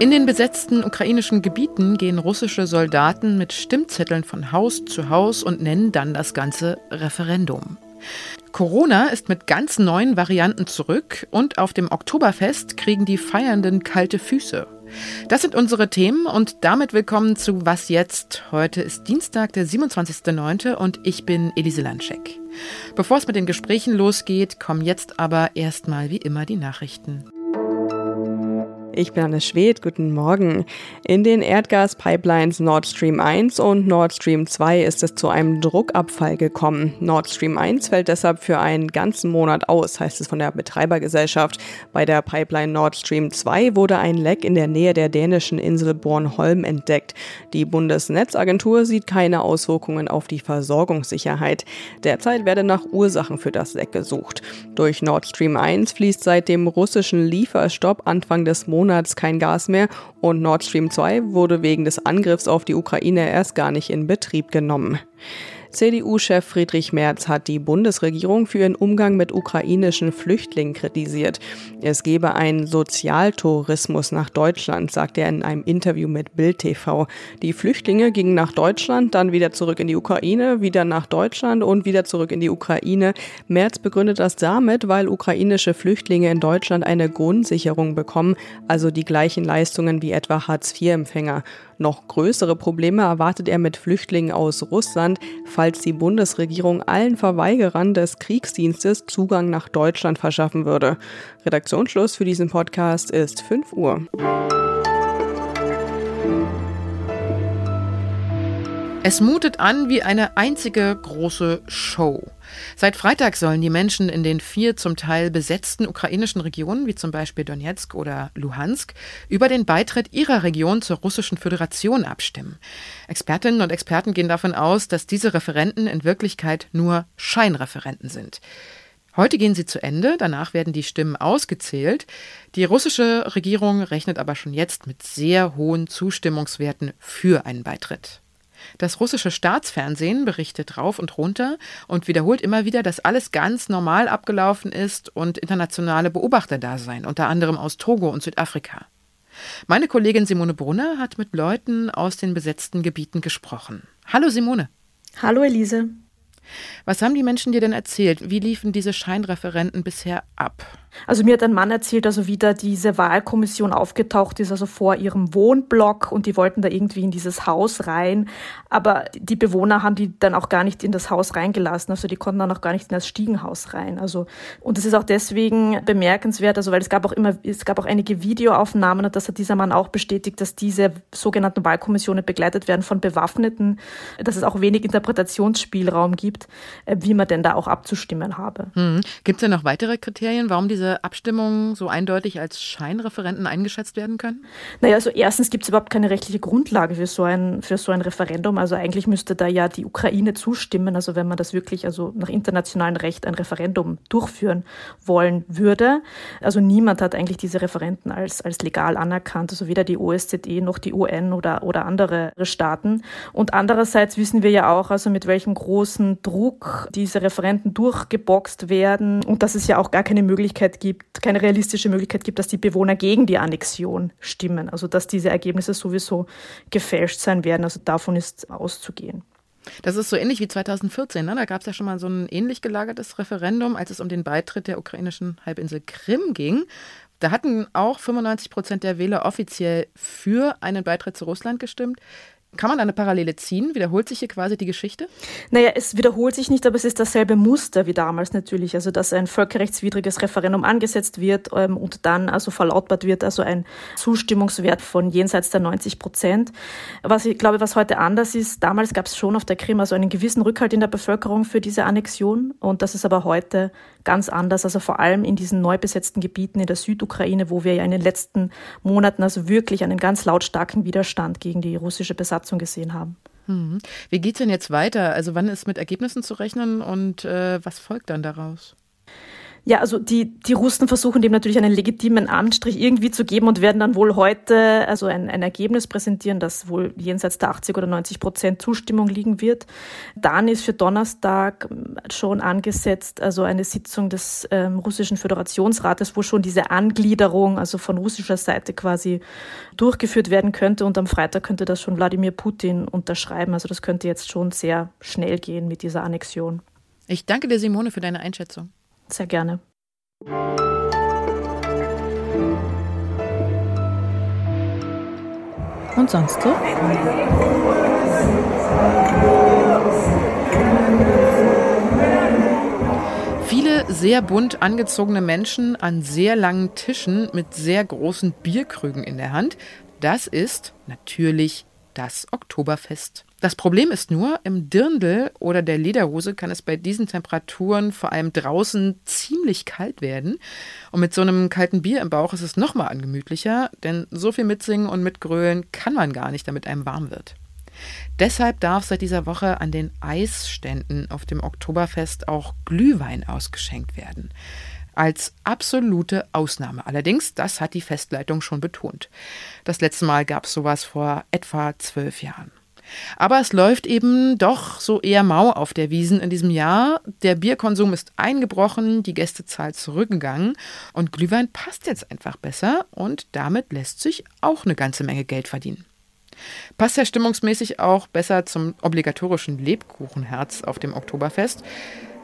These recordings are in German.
In den besetzten ukrainischen Gebieten gehen russische Soldaten mit Stimmzetteln von Haus zu Haus und nennen dann das ganze Referendum. Corona ist mit ganz neuen Varianten zurück und auf dem Oktoberfest kriegen die Feiernden kalte Füße. Das sind unsere Themen und damit willkommen zu Was jetzt? Heute ist Dienstag, der 27.09. und ich bin Elise Landschek. Bevor es mit den Gesprächen losgeht, kommen jetzt aber erstmal wie immer die Nachrichten. Ich bin Anne Schwedt, guten Morgen. In den Erdgaspipelines Nord Stream 1 und Nord Stream 2 ist es zu einem Druckabfall gekommen. Nord Stream 1 fällt deshalb für einen ganzen Monat aus, heißt es von der Betreibergesellschaft. Bei der Pipeline Nord Stream 2 wurde ein Leck in der Nähe der dänischen Insel Bornholm entdeckt. Die Bundesnetzagentur sieht keine Auswirkungen auf die Versorgungssicherheit. Derzeit werde nach Ursachen für das Leck gesucht. Durch Nord Stream 1 fließt seit dem russischen Lieferstopp Anfang des Monats Monats kein Gas mehr und Nord Stream 2 wurde wegen des Angriffs auf die Ukraine erst gar nicht in Betrieb genommen. CDU-Chef Friedrich Merz hat die Bundesregierung für ihren Umgang mit ukrainischen Flüchtlingen kritisiert. Es gebe einen Sozialtourismus nach Deutschland, sagte er in einem Interview mit Bild TV. Die Flüchtlinge gingen nach Deutschland, dann wieder zurück in die Ukraine, wieder nach Deutschland und wieder zurück in die Ukraine. Merz begründet das damit, weil ukrainische Flüchtlinge in Deutschland eine Grundsicherung bekommen, also die gleichen Leistungen wie etwa Hartz-IV-Empfänger. Noch größere Probleme erwartet er mit Flüchtlingen aus Russland, falls die Bundesregierung allen Verweigerern des Kriegsdienstes Zugang nach Deutschland verschaffen würde. Redaktionsschluss für diesen Podcast ist 5 Uhr. Es mutet an wie eine einzige große Show. Seit Freitag sollen die Menschen in den vier zum Teil besetzten ukrainischen Regionen, wie zum Beispiel Donetsk oder Luhansk, über den Beitritt ihrer Region zur Russischen Föderation abstimmen. Expertinnen und Experten gehen davon aus, dass diese Referenten in Wirklichkeit nur Scheinreferenten sind. Heute gehen sie zu Ende, danach werden die Stimmen ausgezählt. Die russische Regierung rechnet aber schon jetzt mit sehr hohen Zustimmungswerten für einen Beitritt. Das russische Staatsfernsehen berichtet rauf und runter und wiederholt immer wieder, dass alles ganz normal abgelaufen ist und internationale Beobachter da seien, unter anderem aus Togo und Südafrika. Meine Kollegin Simone Brunner hat mit Leuten aus den besetzten Gebieten gesprochen. Hallo Simone. Hallo Elise. Was haben die Menschen dir denn erzählt? Wie liefen diese Scheinreferenten bisher ab? Also mir hat ein Mann erzählt, also wie da diese Wahlkommission aufgetaucht ist, also vor ihrem Wohnblock und die wollten da irgendwie in dieses Haus rein. Aber die Bewohner haben die dann auch gar nicht in das Haus reingelassen. Also die konnten dann auch gar nicht in das Stiegenhaus rein. Also, und das ist auch deswegen bemerkenswert, also weil es gab auch immer, es gab auch einige Videoaufnahmen und das hat dieser Mann auch bestätigt, dass diese sogenannten Wahlkommissionen begleitet werden von Bewaffneten, dass es auch wenig Interpretationsspielraum gibt, äh, wie man denn da auch abzustimmen habe. Hm. Gibt es denn noch weitere Kriterien, warum diese diese Abstimmungen so eindeutig als Scheinreferenten eingeschätzt werden können? Naja, also erstens gibt es überhaupt keine rechtliche Grundlage für so, ein, für so ein Referendum. Also eigentlich müsste da ja die Ukraine zustimmen, also wenn man das wirklich also nach internationalem Recht ein Referendum durchführen wollen würde. Also niemand hat eigentlich diese Referenten als, als legal anerkannt, also weder die OSZE noch die UN oder, oder andere Staaten. Und andererseits wissen wir ja auch, also mit welchem großen Druck diese Referenten durchgeboxt werden und dass es ja auch gar keine Möglichkeit gibt, keine realistische Möglichkeit gibt, dass die Bewohner gegen die Annexion stimmen. Also dass diese Ergebnisse sowieso gefälscht sein werden. Also davon ist auszugehen. Das ist so ähnlich wie 2014. Ne? Da gab es ja schon mal so ein ähnlich gelagertes Referendum, als es um den Beitritt der ukrainischen Halbinsel Krim ging. Da hatten auch 95 Prozent der Wähler offiziell für einen Beitritt zu Russland gestimmt. Kann man eine Parallele ziehen? Wiederholt sich hier quasi die Geschichte? Naja, es wiederholt sich nicht, aber es ist dasselbe Muster wie damals natürlich. Also, dass ein völkerrechtswidriges Referendum angesetzt wird ähm, und dann also verlautbart wird, also ein Zustimmungswert von jenseits der 90 Prozent. Was ich glaube, was heute anders ist, damals gab es schon auf der Krim also einen gewissen Rückhalt in der Bevölkerung für diese Annexion und das ist aber heute ganz anders. Also vor allem in diesen neu besetzten Gebieten in der Südukraine, wo wir ja in den letzten Monaten also wirklich einen ganz lautstarken Widerstand gegen die russische Besatzung gesehen haben. Hm. Wie geht es denn jetzt weiter? Also wann ist mit Ergebnissen zu rechnen und äh, was folgt dann daraus? Ja, also die, die Russen versuchen dem natürlich einen legitimen Anstrich irgendwie zu geben und werden dann wohl heute also ein, ein Ergebnis präsentieren, das wohl jenseits der 80 oder 90 Prozent Zustimmung liegen wird. Dann ist für Donnerstag schon angesetzt, also eine Sitzung des ähm, russischen Föderationsrates, wo schon diese Angliederung, also von russischer Seite quasi durchgeführt werden könnte. Und am Freitag könnte das schon Wladimir Putin unterschreiben. Also das könnte jetzt schon sehr schnell gehen mit dieser Annexion. Ich danke dir, Simone, für deine Einschätzung. Sehr gerne. Und sonst so? Viele sehr bunt angezogene Menschen an sehr langen Tischen mit sehr großen Bierkrügen in der Hand. Das ist natürlich das Oktoberfest. Das Problem ist nur, im Dirndl oder der Lederhose kann es bei diesen Temperaturen vor allem draußen ziemlich kalt werden. Und mit so einem kalten Bier im Bauch ist es nochmal angemütlicher, denn so viel mitsingen und mitgrölen kann man gar nicht, damit einem warm wird. Deshalb darf seit dieser Woche an den Eisständen auf dem Oktoberfest auch Glühwein ausgeschenkt werden. Als absolute Ausnahme. Allerdings, das hat die Festleitung schon betont. Das letzte Mal gab es sowas vor etwa zwölf Jahren. Aber es läuft eben doch so eher mau auf der Wiesen in diesem Jahr. Der Bierkonsum ist eingebrochen, die Gästezahl zurückgegangen und Glühwein passt jetzt einfach besser und damit lässt sich auch eine ganze Menge Geld verdienen. Passt ja stimmungsmäßig auch besser zum obligatorischen Lebkuchenherz auf dem Oktoberfest.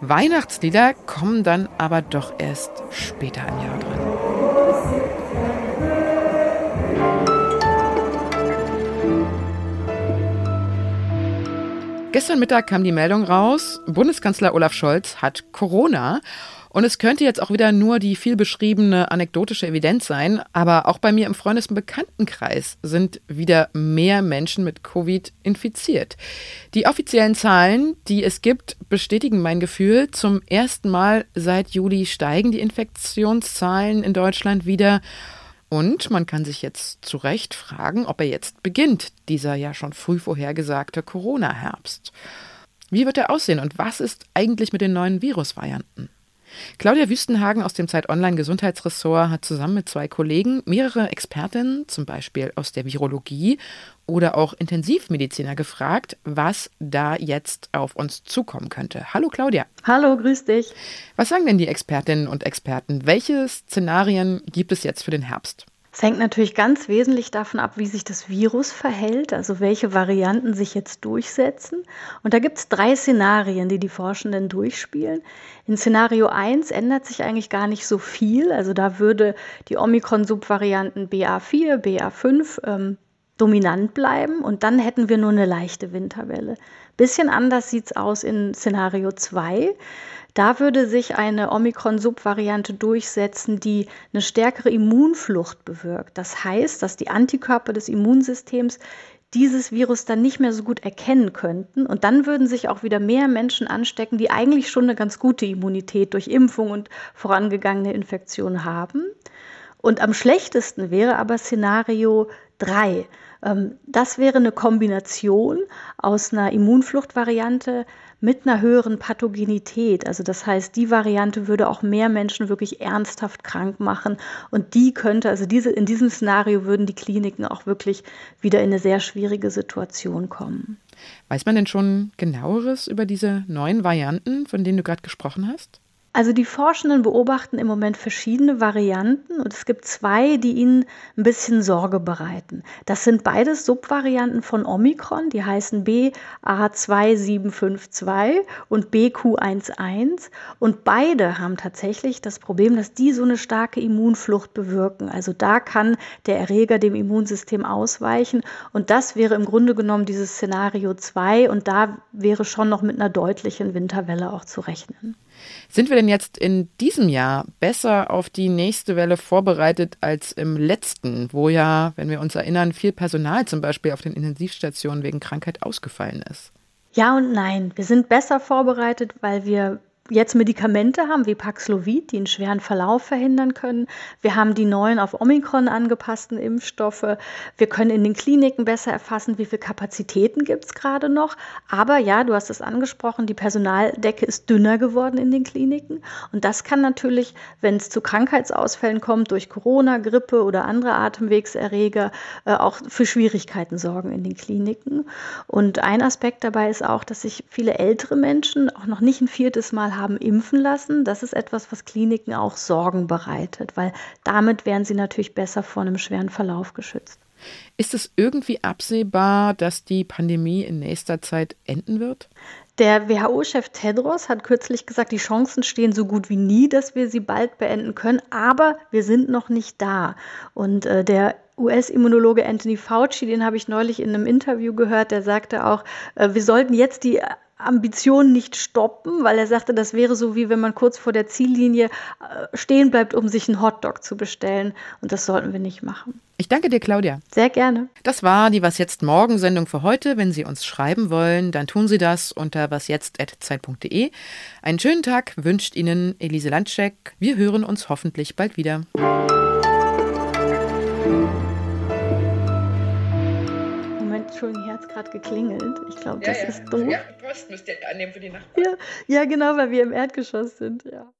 Weihnachtslieder kommen dann aber doch erst später im Jahr dran. Gestern Mittag kam die Meldung raus, Bundeskanzler Olaf Scholz hat Corona. Und es könnte jetzt auch wieder nur die viel beschriebene anekdotische Evidenz sein, aber auch bei mir im Freundes- und Bekanntenkreis sind wieder mehr Menschen mit Covid infiziert. Die offiziellen Zahlen, die es gibt, bestätigen mein Gefühl. Zum ersten Mal seit Juli steigen die Infektionszahlen in Deutschland wieder. Und man kann sich jetzt zu Recht fragen, ob er jetzt beginnt, dieser ja schon früh vorhergesagte Corona-Herbst. Wie wird er aussehen und was ist eigentlich mit den neuen Virusvarianten? Claudia Wüstenhagen aus dem Zeit Online Gesundheitsressort hat zusammen mit zwei Kollegen mehrere Expertinnen, zum Beispiel aus der Virologie oder auch Intensivmediziner, gefragt, was da jetzt auf uns zukommen könnte. Hallo Claudia. Hallo, grüß dich. Was sagen denn die Expertinnen und Experten? Welche Szenarien gibt es jetzt für den Herbst? Es hängt natürlich ganz wesentlich davon ab, wie sich das Virus verhält, also welche Varianten sich jetzt durchsetzen. Und da gibt es drei Szenarien, die die Forschenden durchspielen. In Szenario 1 ändert sich eigentlich gar nicht so viel. Also da würde die Omikron-Subvarianten BA4, BA5 ähm, dominant bleiben und dann hätten wir nur eine leichte Winterwelle. Bisschen anders sieht es aus in Szenario 2. Da würde sich eine Omikron-Subvariante durchsetzen, die eine stärkere Immunflucht bewirkt. Das heißt, dass die Antikörper des Immunsystems dieses Virus dann nicht mehr so gut erkennen könnten. Und dann würden sich auch wieder mehr Menschen anstecken, die eigentlich schon eine ganz gute Immunität durch Impfung und vorangegangene Infektion haben. Und am schlechtesten wäre aber Szenario 3. Ähm, das wäre eine Kombination aus einer Immunfluchtvariante mit einer höheren Pathogenität. Also das heißt, die Variante würde auch mehr Menschen wirklich ernsthaft krank machen und die könnte, also diese, in diesem Szenario würden die Kliniken auch wirklich wieder in eine sehr schwierige Situation kommen. Weiß man denn schon genaueres über diese neuen Varianten, von denen du gerade gesprochen hast? Also die Forschenden beobachten im Moment verschiedene Varianten und es gibt zwei, die ihnen ein bisschen Sorge bereiten. Das sind beides Subvarianten von Omikron, die heißen BA2752 und BQ11 und beide haben tatsächlich das Problem, dass die so eine starke Immunflucht bewirken. Also da kann der Erreger dem Immunsystem ausweichen und das wäre im Grunde genommen dieses Szenario 2 und da wäre schon noch mit einer deutlichen Winterwelle auch zu rechnen. Sind wir denn jetzt in diesem Jahr besser auf die nächste Welle vorbereitet als im letzten, wo ja, wenn wir uns erinnern, viel Personal zum Beispiel auf den Intensivstationen wegen Krankheit ausgefallen ist? Ja und nein. Wir sind besser vorbereitet, weil wir jetzt Medikamente haben wie Paxlovid, die einen schweren Verlauf verhindern können. Wir haben die neuen auf Omikron angepassten Impfstoffe. Wir können in den Kliniken besser erfassen, wie viele Kapazitäten gibt es gerade noch. Aber ja, du hast es angesprochen, die Personaldecke ist dünner geworden in den Kliniken. Und das kann natürlich, wenn es zu Krankheitsausfällen kommt durch Corona, Grippe oder andere Atemwegserreger, äh, auch für Schwierigkeiten sorgen in den Kliniken. Und ein Aspekt dabei ist auch, dass sich viele ältere Menschen auch noch nicht ein viertes Mal haben impfen lassen. Das ist etwas, was Kliniken auch Sorgen bereitet, weil damit wären sie natürlich besser vor einem schweren Verlauf geschützt. Ist es irgendwie absehbar, dass die Pandemie in nächster Zeit enden wird? Der WHO-Chef Tedros hat kürzlich gesagt, die Chancen stehen so gut wie nie, dass wir sie bald beenden können, aber wir sind noch nicht da. Und äh, der US-Immunologe Anthony Fauci, den habe ich neulich in einem Interview gehört, der sagte auch, äh, wir sollten jetzt die Ambition nicht stoppen, weil er sagte, das wäre so wie wenn man kurz vor der Ziellinie äh, stehen bleibt, um sich einen Hotdog zu bestellen. Und das sollten wir nicht machen. Ich danke dir, Claudia. Sehr gerne. Das war die Was jetzt morgen Sendung für heute. Wenn Sie uns schreiben wollen, dann tun Sie das unter wasjetzt.zeit.de. Einen schönen Tag wünscht Ihnen Elise Landscheck. Wir hören uns hoffentlich bald wieder. Entschuldigung, hier hat es gerade geklingelt. Ich glaube, das ja. ist doof. Ja, Post müsst ihr annehmen für die Nachbarn. Ja, ja, genau, weil wir im Erdgeschoss sind, ja.